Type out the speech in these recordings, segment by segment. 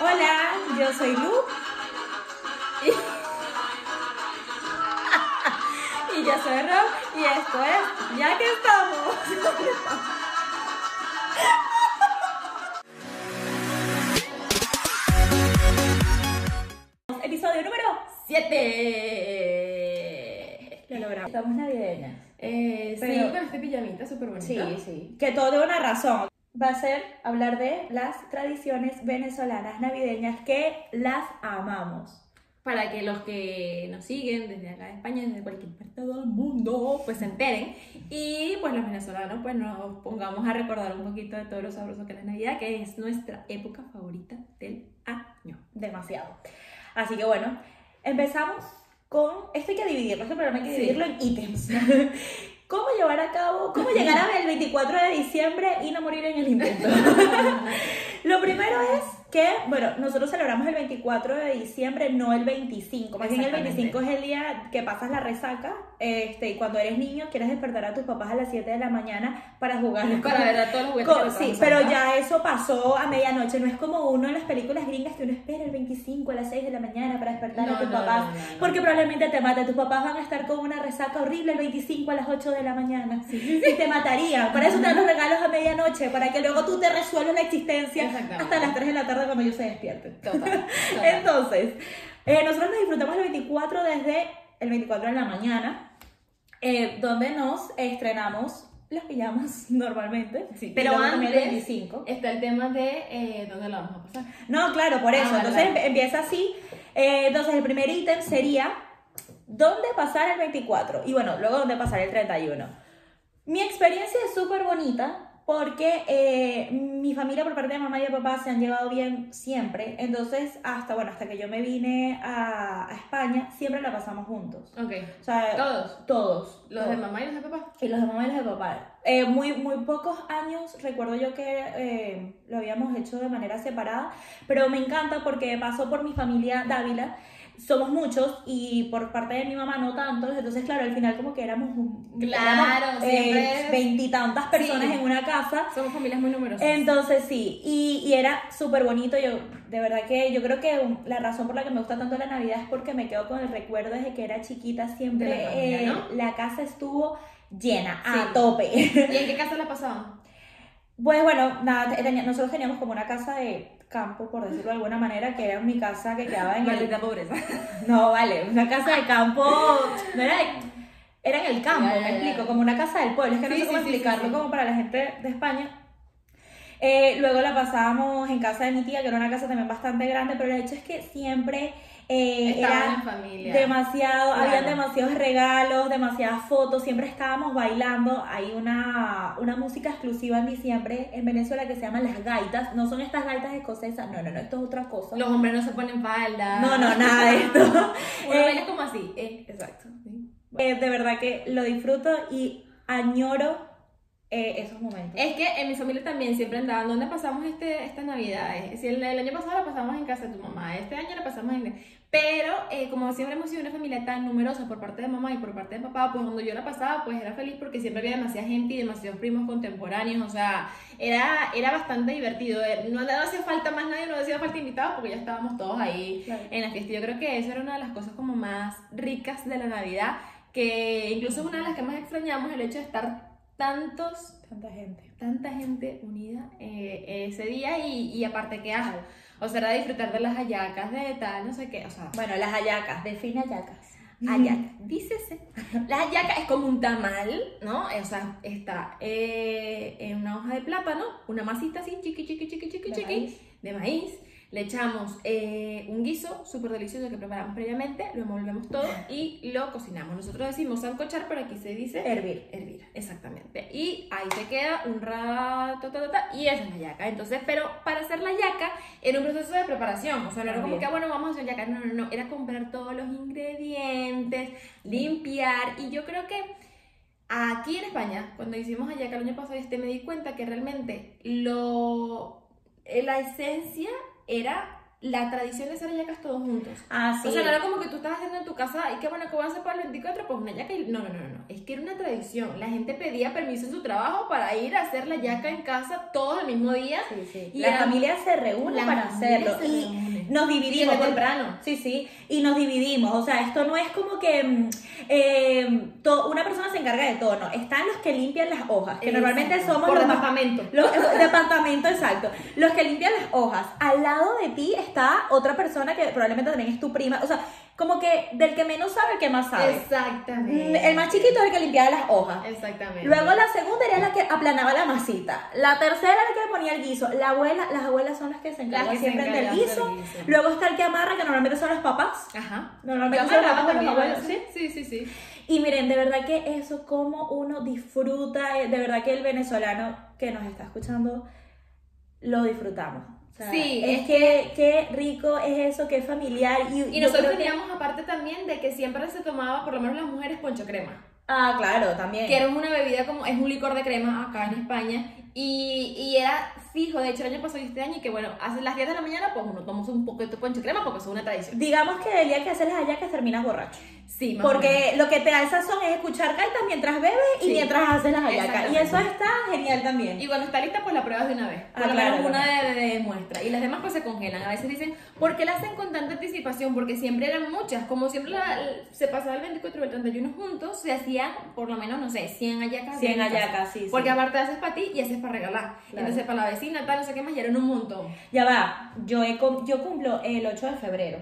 Hola, yo soy Lu. Y, y yo soy Rob. Y esto es Ya que estamos. Episodio número 7. Lo logramos. Estamos navideñas. Eh, sí, Pero- con este pijamita súper bonito. Sí, sí. Que todo de una razón. Va a ser hablar de las tradiciones venezolanas navideñas que las amamos. Para que los que nos siguen desde acá de España, desde cualquier parte del mundo, pues se enteren. Y pues los venezolanos, pues nos pongamos a recordar un poquito de todo lo sabroso que es la Navidad, que es nuestra época favorita del año. Demasiado. Así que bueno, empezamos con. Esto hay que dividirlo, este programa hay que Sí. dividirlo en ítems. ¿Cómo llevar a cabo, cómo llegar a el 24 de diciembre y no morir en el intento? Lo primero es que, bueno, nosotros celebramos el 24 de diciembre, no el 25. Más bien el Exactamente. 25 es el día que pasas la resaca. Este, y cuando eres niño, quieres despertar a tus papás a las 7 de la mañana para jugar. Para ver a todos los juguetes. Sí, pero ya eso pasó a medianoche. No es como uno en las películas gringas que uno espera el 25 a las 6 de la mañana para despertar a tus no, papás. Porque probablemente te mate. Tus papás van a estar con una resaca horrible el 25 a las 8 de la mañana. Y te matarían. Para eso te dan los regalos a medianoche. Para que luego tú te resuelvas la existencia hasta las 3 de la tarde cuando ellos se despierten. Total, total. Entonces, eh, nosotros nos disfrutamos el 24 desde el 24 de la mañana, eh, donde nos estrenamos las pijamas normalmente. Sí, pero antes- 25. Está el tema de eh, dónde lo vamos a pasar. No, claro, por eso. Ah, entonces vale. empe- empieza así. Eh, entonces, el primer ítem sería ¿dónde pasar el 24? Y bueno, luego ¿dónde pasar el 31? Mi experiencia es súper bonita porque eh, mi familia por parte de mamá y de papá se han llevado bien siempre. Entonces, hasta, bueno, hasta que yo me vine a, a España, siempre la pasamos juntos. Ok. O sea, Todos. todos. Los todos. de mamá y los de papá. Y los de mamá y los de papá. Eh, muy, muy pocos años, recuerdo yo que eh, lo habíamos hecho de manera separada, pero me encanta porque pasó por mi familia Dávila. Somos muchos y por parte de mi mamá no tantos, entonces claro, al final como que éramos un- Claro, eh, veintitantas personas Sí. en una casa. Somos familias muy numerosas. Entonces sí, y, y era súper bonito, yo de verdad que yo creo que un- la razón por la que me gusta tanto la Navidad es porque me quedo con el recuerdo desde que era chiquita, siempre De la familia, eh, ¿no? la casa estuvo llena, Sí. a tope. ¿Y en qué casa la pasaban? Pues bueno, nada, nosotros teníamos como una casa de campo, por decirlo de alguna manera, que era mi casa que quedaba en el... Maldita pobreza. No, vale, una casa de campo, no era de- Era en el campo, Ya, ya, me explico, como una casa del pueblo, es que no Sí, sé cómo sí, explicarlo sí. como para la gente de España. Eh, luego la pasábamos en casa de mi tía, que era una casa también bastante grande, pero el hecho es que siempre eh, era en familia. demasiado, Claro. habían demasiados regalos, demasiadas fotos, siempre estábamos bailando. Hay una, una música exclusiva en diciembre en Venezuela que se llama las gaitas. No son estas gaitas escocesas, no, no, no, esto es otra cosa. Los hombres no se ponen falda. No, no, nada de esto. Uno Eh, baila como así. Eh, exacto. Eh, de verdad que lo disfruto y añoro eh, esos momentos. Es que en mi familia también siempre andaban, ¿dónde pasamos este, esta Navidad? Eh, Si el, el año pasado la pasamos en casa de tu mamá, este año la pasamos en... Pero eh, como siempre hemos sido una familia tan numerosa por parte de mamá y por parte de papá, pues cuando yo la pasaba, pues era feliz porque siempre había demasiada gente y demasiados primos contemporáneos, o sea, era, era bastante divertido. Eh, No, no hacía falta más nadie, no hacía falta invitados porque ya estábamos todos ahí Claro. en la fiesta. Yo creo que eso era una de las cosas como más ricas de la Navidad, que incluso es una de las que más extrañamos, el hecho de estar tantos Tanta gente. tanta gente unida eh, ese día y, y aparte que hago. O sea, era disfrutar de las hallacas, de tal, no sé qué. O sea, Bueno, las hallacas, define hallacas. hallaca, dícese. La hallaca es como un tamal, ¿no? O sea, está eh, en una hoja de plátano, una masita así, chiqui, chiqui, chiqui, chiqui, De chiqui, maíz. de maíz. Le echamos eh, un guiso súper delicioso que preparamos previamente, lo envolvemos todo y lo cocinamos. Nosotros decimos sancochar, pero aquí se dice Hervir. hervir, exactamente. Y ahí se queda un rato, ta, ta, ta, y esa es la yaca. Entonces, pero para hacer la yaca era un proceso de preparación. O sea, no era como que, bueno, vamos a hacer yaca. No, no, no. Era comprar todos los ingredientes, limpiar. Y yo creo que aquí en España, cuando hicimos hallaca el año pasado, este, me di cuenta que realmente lo, eh, la esencia era la tradición de hacer hallacas todos juntos. Ah, sí. O sea, no era como que tú estabas haciendo en tu casa, y qué bueno, que voy a hacer para el 24? Pues una yaca y... No, no, no, no, es que era una tradición. La gente pedía permiso en su trabajo para ir a hacer la yaca en casa todos el mismo día. Sí, sí. Y la familia se reúne para hacerlo. Y. nos dividimos. porque- temprano. Sí, sí. Y nos dividimos. O sea, esto no es como que mm, eh, to- una persona se encarga de todo. No, están los que limpian las hojas, que normalmente somos Por los departamento. Los, departamento, exacto. Los que limpian las hojas. Al lado de ti está otra persona que probablemente también es tu prima. O sea, como que del que menos sabe, el que más sabe. Mm, Exactamente. El más chiquito es el que limpiaba las hojas. Exactamente. Luego la segunda era la que aplanaba la masita. La tercera era la que ponía el guiso. La abuela, las abuelas son las que se encargan siempre del encargan del guiso. guiso. Luego está el que amarra, que normalmente son los papás. Ajá. Normalmente son los papás de los también, abuelos. ¿sí? Sí, sí, sí. Y miren, de verdad que eso, como uno disfruta, eh, de verdad que el venezolano que nos está escuchando, lo disfrutamos. O sea, Sí, es es que qué rico es eso, qué familiar. Y, nosotros que- teníamos aparte también de que siempre se tomaba, por lo menos las mujeres, poncho crema. Ah, claro, también. Que era una bebida como, es un licor de crema acá en España. Y, y era fijo, de hecho el año pasado y este año, que bueno, hace las 10 de la mañana, pues uno toma un poquito de poncho crema porque eso es una tradición. Digamos que el día que haces las hallacas terminas borracho. Sí, más o menos. Porque lo que te da el sazón es escuchar gaitas mientras bebes y Sí. mientras haces las hallacas. Y eso está genial también. Y cuando está lista, pues la pruebas de una vez. Por Ah, lo claro, menos una claro. de, de muestra. Y las demás pues se congelan. A veces dicen, ¿por qué la hacen con tanta anticipación? Porque siempre eran muchas. Como siempre la- se pasaba el 24 y el 31 juntos, se hacían por lo menos, no sé, 100 hallacas. 100 en casa. hallacas, sí, sí. Porque aparte haces para ti y haces para regalar. Claro. Entonces para la vecina, tal, no sé qué más, y eran un montón. Ya va, yo, he yo cumplo el 8 de febrero.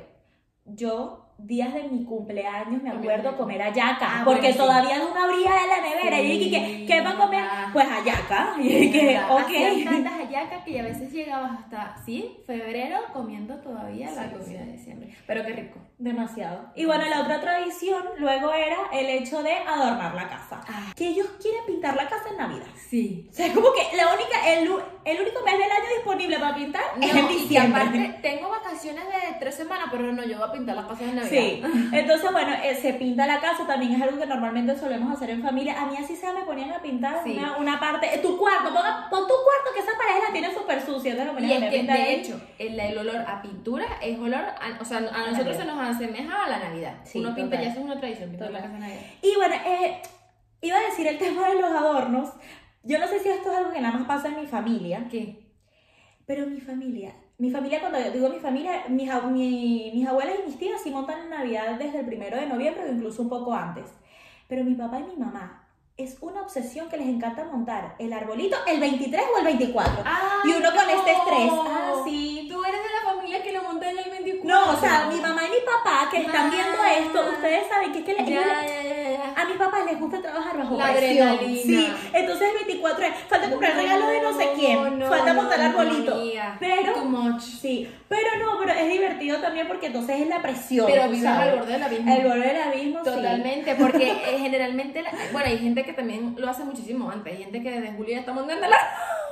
Yo, días de mi cumpleaños, me acuerdo comer hallaca. Ah, porque bueno, sí. todavía no abría la nevera. Y dije, ¿qué, ¿qué va a comer? Pues hallaca. Y dije, ok. tantas hallacas que a veces llegabas hasta, sí, febrero comiendo todavía la comida de diciembre. Pero qué rico. Demasiado. Y bueno, la otra tradición luego era el hecho de adornar la casa. Ah. Que ellos quieren pintar la casa en Navidad. Sí. O sea, es como que la única, el, el único mes del año disponible para pintar es en y diciembre. aparte tengo vacaciones de tres semanas, pero no, yo voy a pintar la casa de Navidad. Sí, entonces bueno, eh, se pinta la casa, también es algo que normalmente solemos hacer en familia. A mí así sea, me ponían a pintar Sí. una, una parte, eh, tu cuarto, ponga- pon tu cuarto que esa pared la tiene súper sucia, entonces Y ponían es a que, pintar de ahí. hecho, el, el olor a pintura es olor, a, o sea, a nosotros se nos asemeja a la Navidad. Sí, Uno pinta, total. ya eso es una tradición, pintar la casa de Navidad. Y bueno, eh, iba a decir el tema de los adornos. Yo no sé si esto es algo que nada más pasa en mi familia, ¿Qué? pero mi familia, mi familia, cuando yo digo mi familia, mis, mi- mis abuelas y mis tías sí montan Navidad desde el primero de noviembre o incluso un poco antes. Pero mi papá y mi mamá es una obsesión que les encanta montar el arbolito el 23 o el 24. y uno con este estrés. Ah, sí. Tú eres de la familia que lo monta en el 24. No, o sea, mi mamá y mi papá que están viendo Ah. esto, ustedes saben que es que le- Ya, a mis papás les gusta trabajar bajo La presión. adrenalina. Sí, entonces el 24 es, falta comprar regalos de no sé quién, No, falta no, montar no, arbolito. pero Too much. sí, pero no, pero es divertido también porque entonces es la presión. Pero vives al borde del abismo. El borde del abismo, sí. Totalmente, porque eh, generalmente, la- bueno, hay gente que también lo hace muchísimo antes, hay gente que desde julio ya está montando el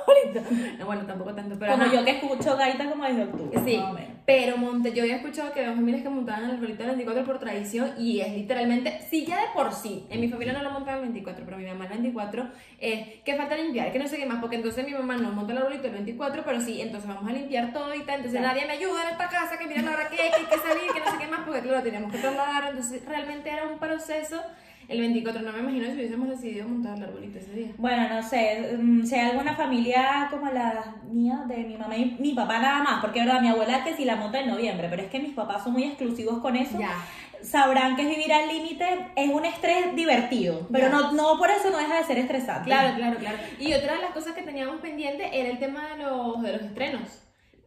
arbolito. No, bueno, tampoco tanto, pero Como ajá. yo que escucho gaita como desde octubre. Sí, pero monte, yo había escuchado que había familias que montaban el arbolito el 24 por tradición y es literalmente, sí, ya de por sí, en mi familia no lo montaban el 24, pero mi mamá el 24, eh, que falta limpiar, que no sé qué más, porque entonces mi mamá no monta el arbolito el 24, pero sí, entonces vamos a limpiar todo y tal, entonces Claro. nadie me ayuda en esta casa, que mira la hora que hay, que hay que salir, que no sé qué más, porque claro, teníamos que trasladar, entonces realmente era un proceso. El 24 no me imagino si hubiésemos decidido montar el arbolito ese día. Bueno, no sé, mm, si hay alguna familia como la mía, de mi mamá y mi papá nada más, porque verdad, mi abuela que sí la monta en noviembre, pero es que mis papás son muy exclusivos con eso. Ya. Sabrán que vivir al límite es un estrés divertido, pero Ya. no, no por eso no deja de ser estresante. Claro, claro, claro. Y otra de las cosas que teníamos pendiente era el tema de los, de los estrenos.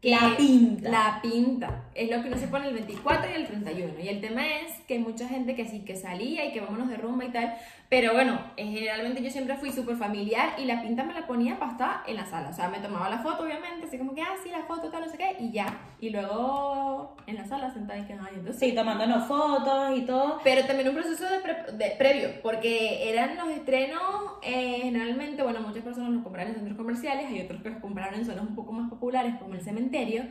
La pinta. La pinta. Es lo que no se pone el 24 y el 31. Y el tema es que hay mucha gente que sí, que salía y que vámonos de rumba y tal. Pero bueno, generalmente yo siempre fui súper familiar y la pinta me la ponía para estar en la sala. O sea, me tomaba la foto, obviamente, así como que, ah, sí, la foto, tal, no sé qué, y ya. Y luego en la sala sentada y que, ay, entonces Sí, tomándonos fotos y todo. pero también un proceso de, pre- de previo, porque eran los estrenos, eh, generalmente, bueno, muchas personas los compraron en centros comerciales, hay otros que los compraron en zonas un poco más populares, como el cementerio.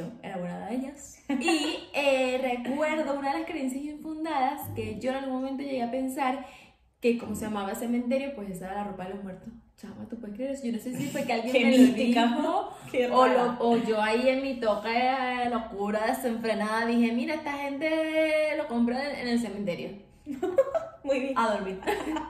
Yo era una de ellas. Y eh, recuerdo una de las creencias infundadas que yo en algún momento llegué a pensar que como se llamaba cementerio, pues esa era la ropa de los muertos. Chama, ¿tú puedes creer eso? Yo no sé si fue que alguien me lo dijo o, lo- o yo ahí en mi toque de locura desenfrenada dije, mira, esta gente lo compra en, el cementerio Muy bien. a dormir.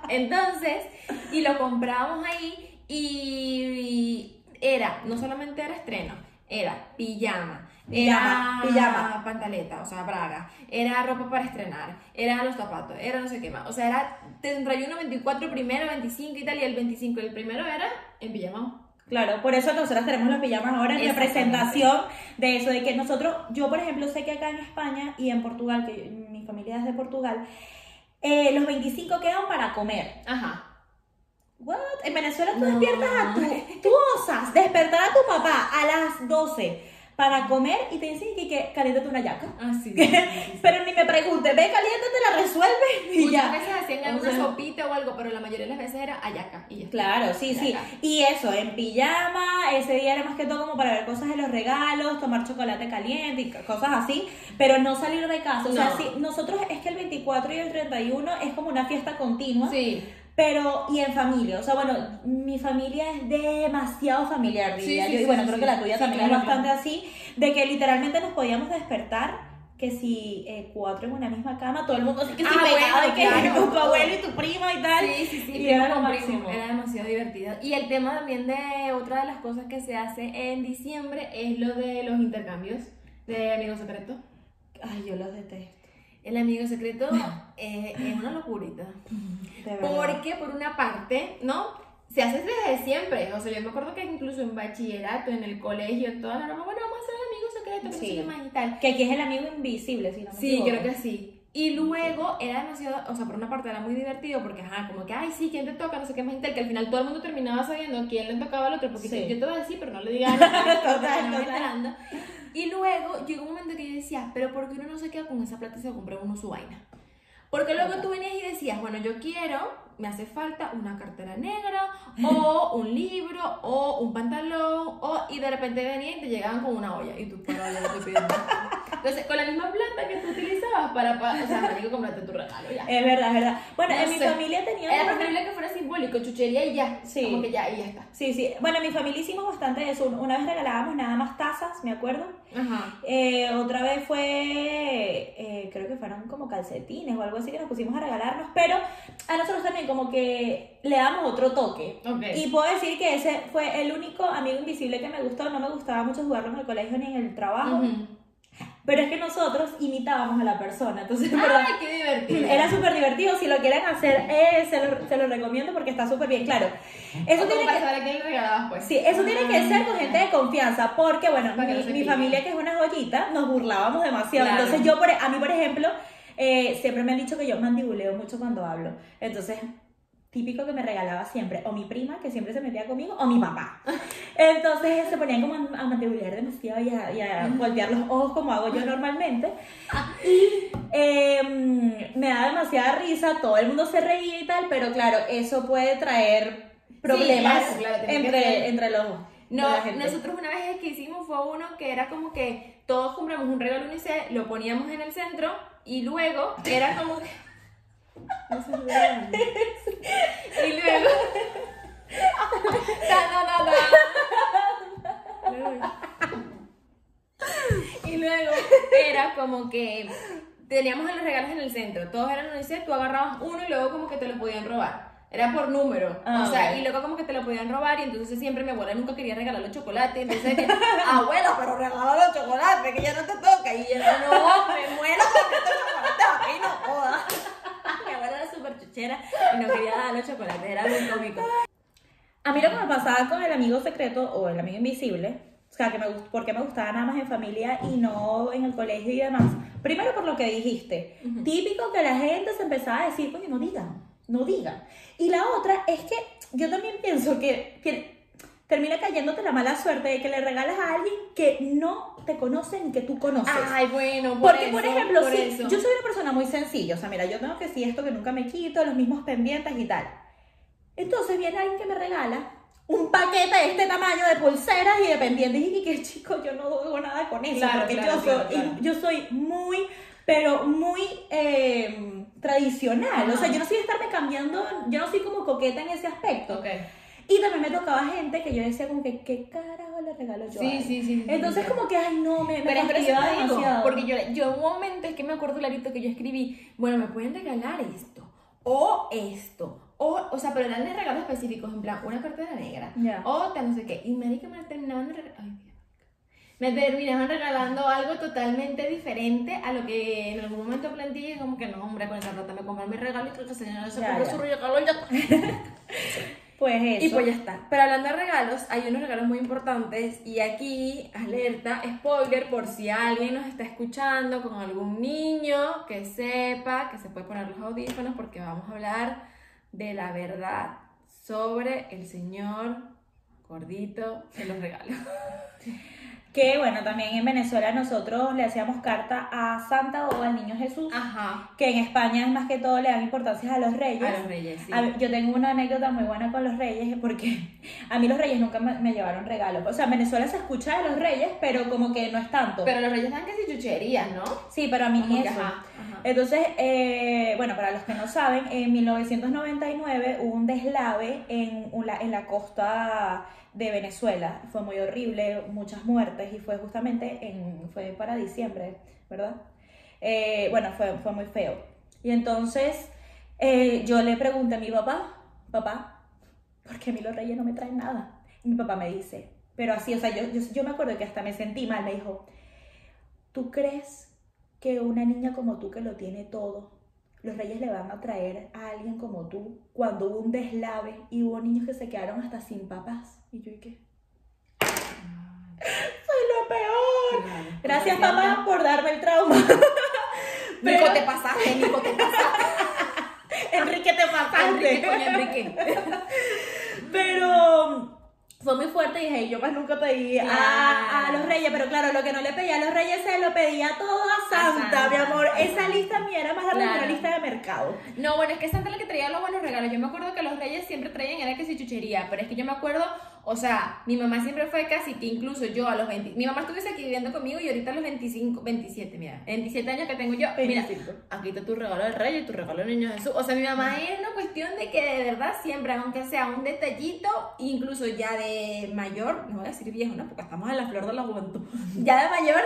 Entonces, y lo compramos ahí y era, no solamente era estreno, era pijama, Pijama, era pijama. pantaleta, o sea, braga, era ropa para estrenar, era los zapatos, era no sé qué más. O sea, era 31, 24, primero, 25 y tal, y el 25 el primero era en pijama. Claro, por eso nosotros tenemos los pijamas ahora en representación de eso, de que nosotros, yo por ejemplo sé que acá en España y en Portugal, que mi familia es de Portugal, eh, los 25 quedan para comer. Ajá. What? En Venezuela tú No. despiertas a tu, tú osas despertar a tu papá a las 12 para comer y te dicen que, que caliéntate una yaca. Ah, sí. Pero ni me pregunte, ve, caliéntate, la resuelves y Muchas ya. veces hacían O alguna sea, sopita o algo, pero la mayoría de las veces era ayaca y ya. Claro, sí, sí. Y eso, en pijama, ese día era más que todo como para ver cosas de los regalos, tomar chocolate caliente y cosas así, pero no salir de casa. O sea, No. sí, nosotros es que el 24 y el 31 es como una fiesta continua, Sí. Pero y en familia. O sea, bueno, mi familia es demasiado familiar, Sí, diría sí, yo, y sí, bueno, sí, creo sí. que la tuya Sí, también claro, es bastante así, de que literalmente nos podíamos despertar. Que si eh, cuatro en una misma cama, todo el mundo así que si Ah, pegado, bueno, y que claro. tu abuelo y tu prima y tal. Sí, sí, sí, Y era lo máximo. Era demasiado divertido. Y el tema también de otra de las cosas que se hace en diciembre es lo de los intercambios de amigos secretos. Ay, yo los detesto. El amigo secreto eh, es una locurita. Porque por una parte, ¿no? Se hace desde siempre. O sea, yo me acuerdo que incluso en bachillerato, en el colegio, todas las bueno, vamos a hacer el amigo secreto, que no sé Sí. qué más y tal. Que aquí es el amigo invisible, si no me Sí, equivoco. creo que sí. Y luego era demasiado, o sea, por una parte era muy divertido porque, ajá, como que, ay, sí, ¿quién te toca? No sé qué más que al final todo el mundo terminaba sabiendo quién le tocaba al otro, porque Sí. yo te voy a decir, pero no le digas nada. Y luego llegó un momento que yo decía, pero ¿por qué uno no se queda con esa plata y se compra uno su vaina? Porque luego tú venías y decías, bueno, yo quiero, me hace falta una cartera negra, o un libro, o un pantalón, o, y de repente venían y te llegaban con una olla, y tú, pero yo te pido más". Entonces, con la misma plata que tú utilizabas para, pa- o sea, marico, comprarte tu regalo, ya. Es verdad, es verdad. Bueno, No en mi familia Era teníamos... preferible que fuera simbólico, chuchería y ya. Sí. Como que ya, y ya está. Sí, sí. Bueno, en mi familia hicimos bastante eso. Una vez regalábamos nada más tazas, me acuerdo. Ajá. Eh, otra vez fue, eh, creo que fueron como calcetines o algo así que nos pusimos a regalarnos, pero a nosotros también como que le damos otro toque. Ok. Y puedo decir que ese fue el único amigo invisible que me gustó. No me gustaba mucho jugarlo en el colegio ni en el trabajo, Ujú. Pero es que nosotros imitábamos a la persona. Entonces, en verdad, Ay, qué divertido. Era súper divertido, si lo quieren hacer, eh, se, lo, se lo recomiendo porque está súper bien, claro. Eso tiene que, regalabas, pues. sí, eso tiene que ser con gente de confianza, porque bueno, no mi, mi familia que es una joyita, nos burlábamos demasiado. Claro. Entonces yo, por, a mí por ejemplo, eh, siempre me han dicho que yo mandibuleo mucho cuando hablo. Entonces, típico que me regalaba siempre, o mi prima, que siempre se metía conmigo, o mi papá. Entonces se ponían como a mandibulear demasiado y a, y a voltear los ojos como hago yo normalmente. Y eh, me da demasiada risa, todo el mundo se reía y tal, pero claro, eso puede traer problemas claro, claro, entre, entre los... No, nosotros una vez que hicimos fue uno que era como que todos compramos un regalo unicel, lo poníamos en el centro y luego era como. No se rían. Y luego... Y luego era como que teníamos los regalos en el centro, todos eran unicel, tú agarrabas uno y luego como que te lo podían robar. Era por número. Ah, o sea, y luego como que te lo podían robar y entonces siempre mi abuela nunca quería regalar los chocolates. Entonces, abuela, pero regala los chocolates, que ya no te toca. Y ella, no, me muero con estos chocolates aquí, no jodas. Mi abuela era súper chuchera y no quería dar los chocolates, era muy cómico. A mí lo que me pasaba con el amigo secreto o el amigo invisible, o sea, que me porque me gustaba nada más en familia y no en el colegio y demás. Primero por lo que dijiste, típico que la gente se empezaba a decir, coño, no digan, no digan. Y la otra es que yo también pienso que, que termina cayéndote la mala suerte de que le regalas a alguien que no te conoce ni que tú conoces. Ay, bueno, por Porque, eso, por ejemplo, por sí, eso. yo soy una persona muy sencilla. O sea, mira, yo tengo que sí esto que nunca me quito, los mismos pendientes y tal. Entonces viene alguien que me regala un paquete de este tamaño de pulseras y de pendientes. Y que chico, yo no hago nada con eso. Claro, porque claro, yo, claro, soy, yo soy muy, pero muy eh, tradicional. O sea, Ajá. yo no soy de estarme cambiando, yo no soy como coqueta en ese aspecto. Ok. Y también me tocaba gente que yo decía como que, ¿qué carajo le regalo yo? a Sí, él? sí, sí, Entonces sí. como que, ay, no, me, me Pero por eso te digo, porque yo, yo un momento es que me acuerdo clarito que yo escribí, bueno, me pueden regalar esto, o esto, o, o sea, pero eran de regalos específicos, en plan, una cartera negra, Ya. o tal no sé qué, y marica me terminaban de regalar, ay, Dios. me terminaban regalando algo totalmente diferente a lo que en algún momento planteé, como que no, hombre, con esa plata me compran mi regalo y que señora se compró su regalo y ya eso. Y pues ya está. Pero hablando de regalos, hay unos regalos muy importantes y aquí, alerta, spoiler, por si alguien nos está escuchando con algún niño que sepa que se puede poner los audífonos porque vamos a hablar de la verdad sobre el señor gordito de los regalos. Que bueno, también en Venezuela nosotros le hacíamos carta a Santa o al Niño Jesús, Ajá. que en España más que todo le dan importancia a los reyes. A los reyes, sí. A yo tengo una anécdota muy buena con los reyes porque a mí los reyes nunca me, me llevaron regalos. O sea, en Venezuela se escucha de los reyes, pero como que no es tanto. Pero los reyes dan que si chucherías, ¿no? sí, pero a mí Como que, eso. ajá, ajá. Entonces, eh, bueno, para los que no saben, en 1999 hubo un deslave en, una- en la costa de Venezuela. Fue muy horrible, muchas muertes y fue justamente en, fue para diciembre, ¿verdad? Eh, bueno, fue, fue muy feo. Y entonces eh, yo le pregunté a mi papá, papá, ¿por qué a mí los reyes no me traen nada? Y mi papá me dice, pero así, o sea, yo, yo, yo me acuerdo que hasta me sentí mal, me dijo, ¿tú crees que una niña como tú que lo tiene todo, los reyes le van a traer a alguien como tú cuando hubo un deslave y hubo niños que se quedaron hasta sin papás? Y yo, ¿y qué? Soy lo peor. Claro. Gracias, Porque papá, por darme el trauma. Nico, Pero- te pasaste, Nico, te pasaste. Enrique, te Enrique, pasaste. coño, Enrique. Pero fue muy fuerte y dije, yo más nunca pedí a, a Claro. Reyes, pero claro, lo que no le pedía a los reyes se lo pedía todo a Santa, Santa, mi amor. Esa lista mía era más larga que una lista de mercado. No, bueno, es que Santa es la que traía los buenos regalos. Yo me acuerdo que los reyes siempre traían, era que si chuchería, pero es que yo me acuerdo, o sea, mi mamá siempre fue casi que incluso yo a los 20, mi mamá estuviese aquí viviendo conmigo y ahorita a los 25, 27, mira, 27 años que tengo yo, mira, 25. aquí está tu regalo del rey y tu regalo del niño Jesús. O sea, mi mamá es una cuestión de que de verdad siempre, aunque sea un detallito, incluso ya de mayor, no voy a decir viejo, ¿no? Porque estamos en la flor de la juventud, ya de mayor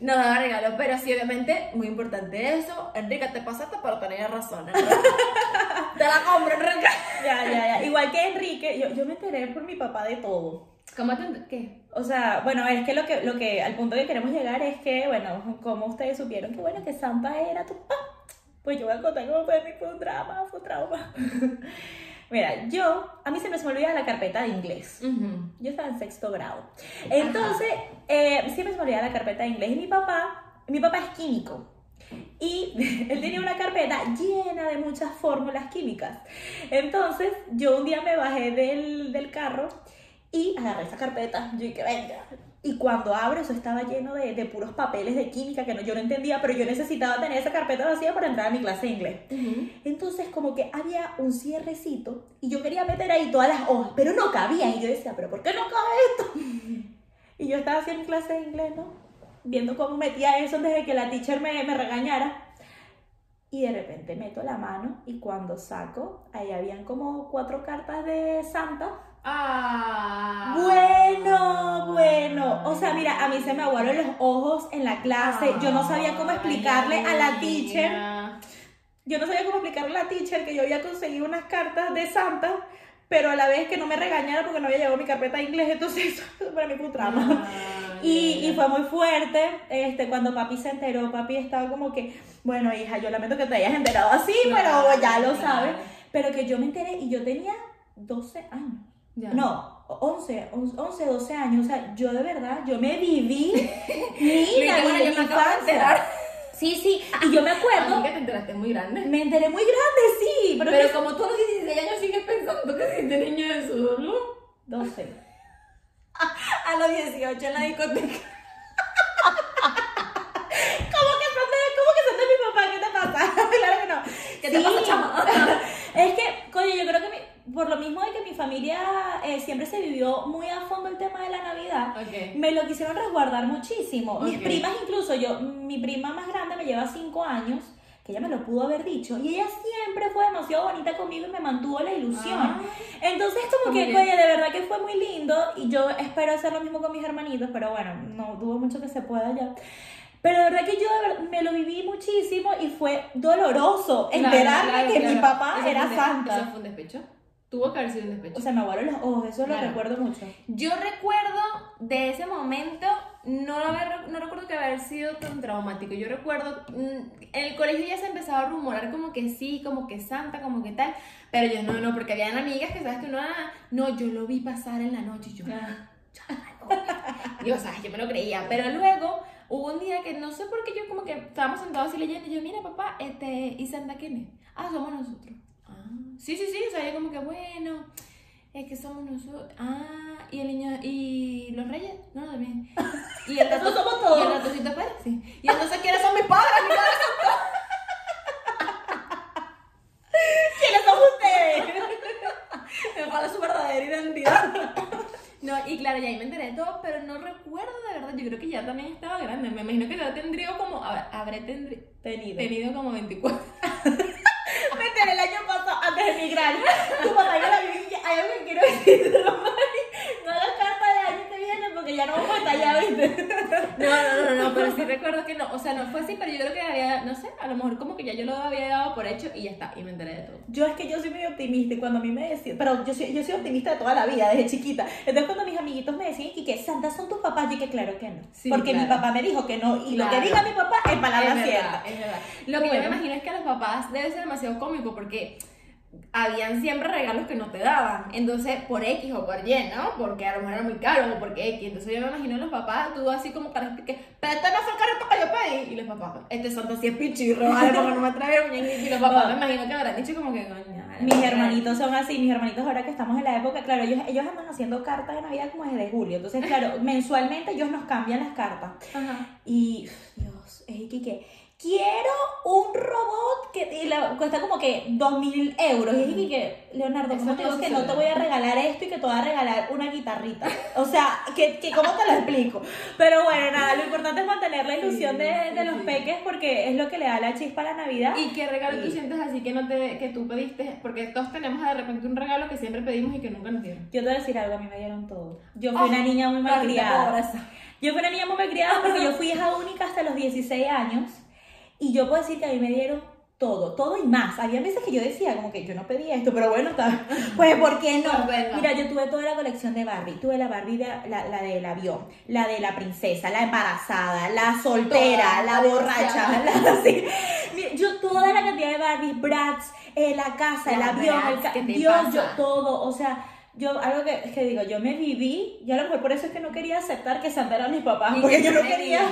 nos daba regalos, pero sí, obviamente, muy importante eso. Enrique, te pasaste, pero tenías razón, Enrique. Te la compro, Enrique. Ya, ya, ya. Igual que Enrique, yo, yo me enteré por mi papá de todo. ¿Cómo te qué? O sea, bueno, es que lo que, lo que, al punto que queremos llegar es que, bueno, como ustedes supieron que, bueno, que Santa era tu papá, pues yo voy a contar cómo fue mi, fue un drama, fue un trauma. Mira, yo, a mí se me olvidaba la carpeta de inglés. Yo estaba en sexto grado. Entonces, eh, siempre se me olvidaba la carpeta de inglés. Y mi papá, mi papá es químico. Y él tenía una carpeta llena de muchas fórmulas químicas. Entonces, yo un día me bajé del, del carro y agarré esa carpeta. Yo dije, venga. Y cuando abro, eso estaba lleno de, de puros papeles de química que no, yo no entendía, pero yo necesitaba tener esa carpeta vacía para entrar a mi clase de inglés. Entonces como que había un cierrecito y yo quería meter ahí todas las hojas, pero no cabía. Y yo decía, pero ¿por qué no cabe esto? Y yo estaba haciendo clase de inglés, ¿no? Viendo cómo metía eso desde que la teacher me, me regañara. Y de repente meto la mano y cuando saco, ahí habían como cuatro cartas de Santa. Ah. Bueno, bueno. O sea, mira, a mí se me aguaron los ojos en la clase. Yo no sabía cómo explicarle a la teacher. Yo no sabía cómo explicarle a la teacher que yo había conseguido unas cartas de Santa, pero a la vez que no me regañara porque no había llegado mi carpeta de inglés, entonces eso para mí fue un trauma. Y, y fue muy fuerte, este, cuando papi se enteró, papi estaba como que, bueno hija, yo lamento que te hayas enterado así, Claro, pero ya lo claro. sabes. Pero que yo me enteré y yo tenía 12 años. Ya. No, 11, 11, 12 años. O sea, yo de verdad, yo me viví mi bueno, acabo de enterar. Sí, sí, y yo me acuerdo, Amiga, te enteraste muy grande. me enteré muy grande, sí, pero, Pero que- como tú a los 16 años sigues pensando que este niño es su ¿no? 12. A los 18 en la discoteca. ¿Cómo que de, cómo que son de mi papá? ¿Qué te pasa? claro que no. ¿Qué te pasa, chama? es que, coño, yo creo que mi- por lo mismo de que mi familia eh, siempre se vivió muy a fondo el tema de la Navidad, me lo quisieron resguardar muchísimo. Mis Ok. primas incluso, yo, mi prima más grande me lleva 5 años, que ella me lo pudo haber dicho. Y ella siempre fue demasiado bonita conmigo y me mantuvo la ilusión. Ah. Entonces, como que, oye, de verdad que fue muy lindo. Y yo espero hacer lo mismo con mis hermanitos, pero bueno, no dudo mucho que se pueda ya. Pero de verdad que yo me lo viví muchísimo y fue doloroso enterarme claro, que mi papá Eso era fue un Eso santa. fue un despecho. Tuvo que haber sido un despecho. O sea, me aguaron los ojos, eso lo Claro. recuerdo mucho. Yo recuerdo de ese momento, no, haber, no recuerdo que haber sido tan traumático. Yo recuerdo, mm, en el colegio ya se empezaba a rumorar como que sí, como que santa, como que tal. Pero yo no, no, porque habían amigas que sabes que uno, ah, no, yo lo vi pasar en la noche y yo, Ah. y o sea, yo me lo creía. Pero luego hubo un día que no sé por qué yo como que estábamos sentados así leyendo y yo, mira papá, este, ¿y Santa quién es? Ah, somos nosotros. Sí, sí, sí, o sea, yo como que bueno, es que somos nosotros. Ah, y el niño, y los reyes, no, también. Y el Eso somos Y el todos. ratoncito afuera, sí. Y entonces, ¿quiénes son mis padres? Mi padre ¿Quiénes son ustedes? me falla su verdadera identidad. No, y claro, ya ahí me enteré de todo, pero no recuerdo de verdad. Yo creo que ya también estaba grande. Me imagino que ya tendría como. A ver, habré tendrí- Tenido. tenido como 24. Me enteré el año emigrar. Tu papá yo hay algo que quiero decir. No hagas carta del año que viene porque ya no vamos a allá, ¿viste? No, no, no, no, pero sí recuerdo que no. O sea, no fue así, pero yo creo que había, no sé, a lo mejor como que ya yo lo había dado por hecho y ya está. Y me enteré de todo. Yo es que yo soy muy optimista y cuando a mí me decían, pero yo soy, yo soy optimista de toda la vida, desde chiquita. Entonces cuando mis amiguitos me decían y que santas son tus papás, yo que claro que no. Sí, porque mi claro. papá me dijo que no y lo Claro. que diga mi papá es palabra es cierta. verdad, es verdad. Lo que yo me Bueno. imagino es que a los papás debe ser demasiado cómico porque habían siempre regalos que no te daban. Entonces, por X o por Y, ¿no? Porque a lo mejor era muy caro o porque X. Entonces yo me imagino a los papás, tú así como para que, pero este no fue el carrito que yo pedí. Y los papás, este santo sí es pichirro, ¿vale? Porque no me muñequito. Y los papás me imagino que habrán dicho como que, coño. Mis hermanitos son así, mis hermanitos ahora que estamos en la época, claro, ellos, ellos andan haciendo cartas de Navidad como desde julio. Entonces, claro, mensualmente ellos nos cambian las cartas. Ajá. Y, Dios, es que quiero un robot que y la- cuesta como que dos mil euros. Y es que, Leonardo, ¿cómo te digo que no te voy a regalar esto y que te voy a regalar una guitarrita? O sea, que, que ¿cómo te lo explico? Pero bueno, nada, lo importante es mantener la ilusión de, de los peques porque es lo que le da la chispa a la Navidad. ¿Y qué regalo tú sientes así que no te que tú pediste? Porque todos tenemos de repente un regalo que siempre pedimos y que nunca nos dieron. Yo te voy a decir algo, a mí me dieron todo. Yo fui Oh, una niña muy malcriada. Yo fui una niña muy malcriada porque yo fui hija única hasta los 16 años y yo puedo decir que a mí me dieron todo, todo y más. Había veces que yo decía como que yo no pedí esto, pero bueno, está. Pues ¿por qué no? Pues. Mira, yo tuve toda la colección de Barbie. Tuve la Barbie, de, la, la del avión, la de la princesa, la embarazada, la soltera, Toda, la la borracha, la así. Yo toda la cantidad de Barbies, Bratz, eh, la casa, el avión, el ca- ¿qué te Dios, pasa? yo todo, o sea, yo algo que, digo, yo me viví, y a lo mejor por eso es que no quería aceptar que Santa eran mis papás, porque que yo no quería,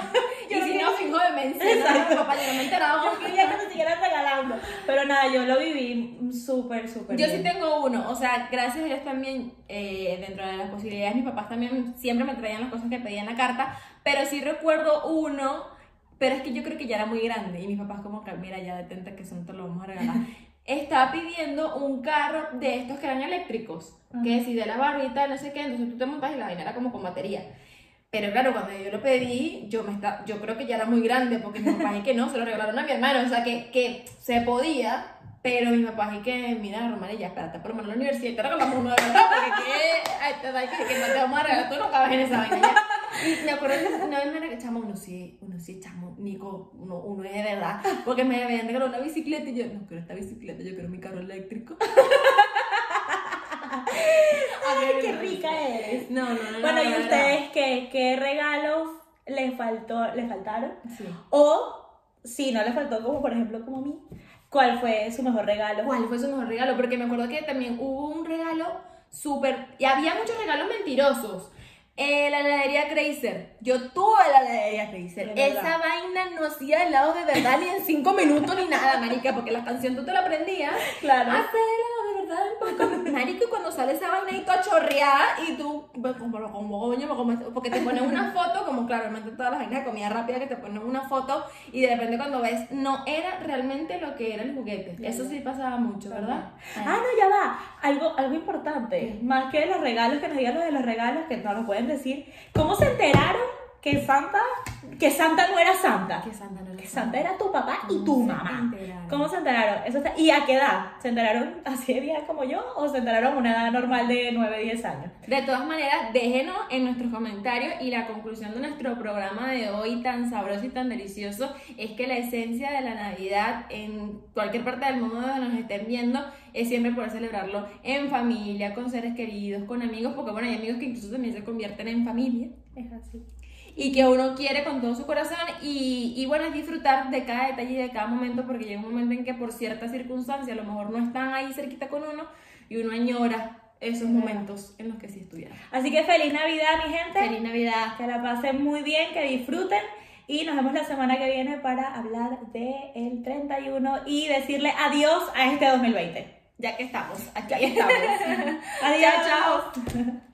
Y si no, fijo. No, papá, yo no me he enterado. yo quería que me siguieran regalando, pero nada, yo lo viví súper, súper Yo bien. sí tengo uno, o sea, gracias a Dios también, eh, dentro de las posibilidades, mis papás también siempre me traían las cosas que pedían la carta, pero sí recuerdo uno, pero es que yo creo que ya era muy grande y mis papás como que, mira, ya detente que eso no te lo vamos a regalar. Estaba pidiendo un carro de estos que eran eléctricos, que si de la barbita, no sé qué, entonces tú te montas y la vaina era como con batería. Pero claro, cuando yo lo pedí, yo me está, yo creo que ya era muy grande, porque mi papá es que no, se lo regalaron a mi hermano, o sea que, que se podía, pero mi papá es que, mira, Román, ya espérate, por lo menos en la universidad y te regalamos uno de verdad, porque que, que, que no te vamos a regalar, tú no cabes en esa vaina ya. Y me acuerdo que una vez me regaló, chamo, uno sí, uno sí, chamo, Nico, uno, uno es de verdad, porque me habían regalado una bicicleta y yo, no quiero esta bicicleta, yo quiero mi carro eléctrico. Ay, qué rica eres. No, no, no. Bueno, no, ¿y de ustedes qué, qué regalos les faltó, les faltaron? Sí. O, si no les faltó, como por ejemplo como a mí, ¿cuál fue su mejor regalo? ¿Cuál fue su mejor regalo? Porque me acuerdo que también hubo un regalo súper... Y había muchos regalos mentirosos. Eh, la heladería Crazer. Yo tuve la heladería Crazer. Esa vaina no hacía helados de verdad ni en cinco minutos ni nada, marica, porque la canción tú te la aprendías. Claro. Hace helado de verdad. Marica, y cuando sale esa vaina y toda chorreada y tú, pues, como, como, coño, porque te ponen una foto, como claramente todas las vainas de comida rápida que te ponen una foto y de repente cuando ves, no era realmente lo que era el juguete. Eso sí pasaba mucho, ¿verdad? Ah, no, ya va. Algo, algo importante. Más que los regalos, que nos digan lo de los regalos, que no lo pueden decir. ¿Cómo se enteraron que Santa, que Santa no era Santa. Que Santa no era Que Santa era tu papá y ¿Cómo tu mamá. enteraron? ¿Cómo se enteraron? Eso está- ¿Y a qué edad? ¿Se enteraron así de vieja como yo o se enteraron a una edad normal de 9, 10 años? De todas maneras, déjenos en nuestros comentarios y la conclusión de nuestro programa de hoy tan sabroso y tan delicioso es que la esencia de la Navidad en cualquier parte del mundo donde nos estén viendo es siempre poder celebrarlo en familia, con seres queridos, con amigos, porque bueno, hay amigos que incluso también se convierten en familia Es así. Y que uno quiere con todo su corazón y, y bueno, es disfrutar de cada detalle y de cada momento porque llega un momento en que por ciertas circunstancias a lo mejor no están ahí cerquita con uno y uno añora esos momentos en los que sí estuvieron. Así que feliz Navidad, mi gente. Feliz Navidad. Que la pasen muy bien, que disfruten. Y nos vemos la semana que viene para hablar del 31 y decirle adiós a este 2020. Ya que estamos, aquí estamos. Adiós. chao, chao.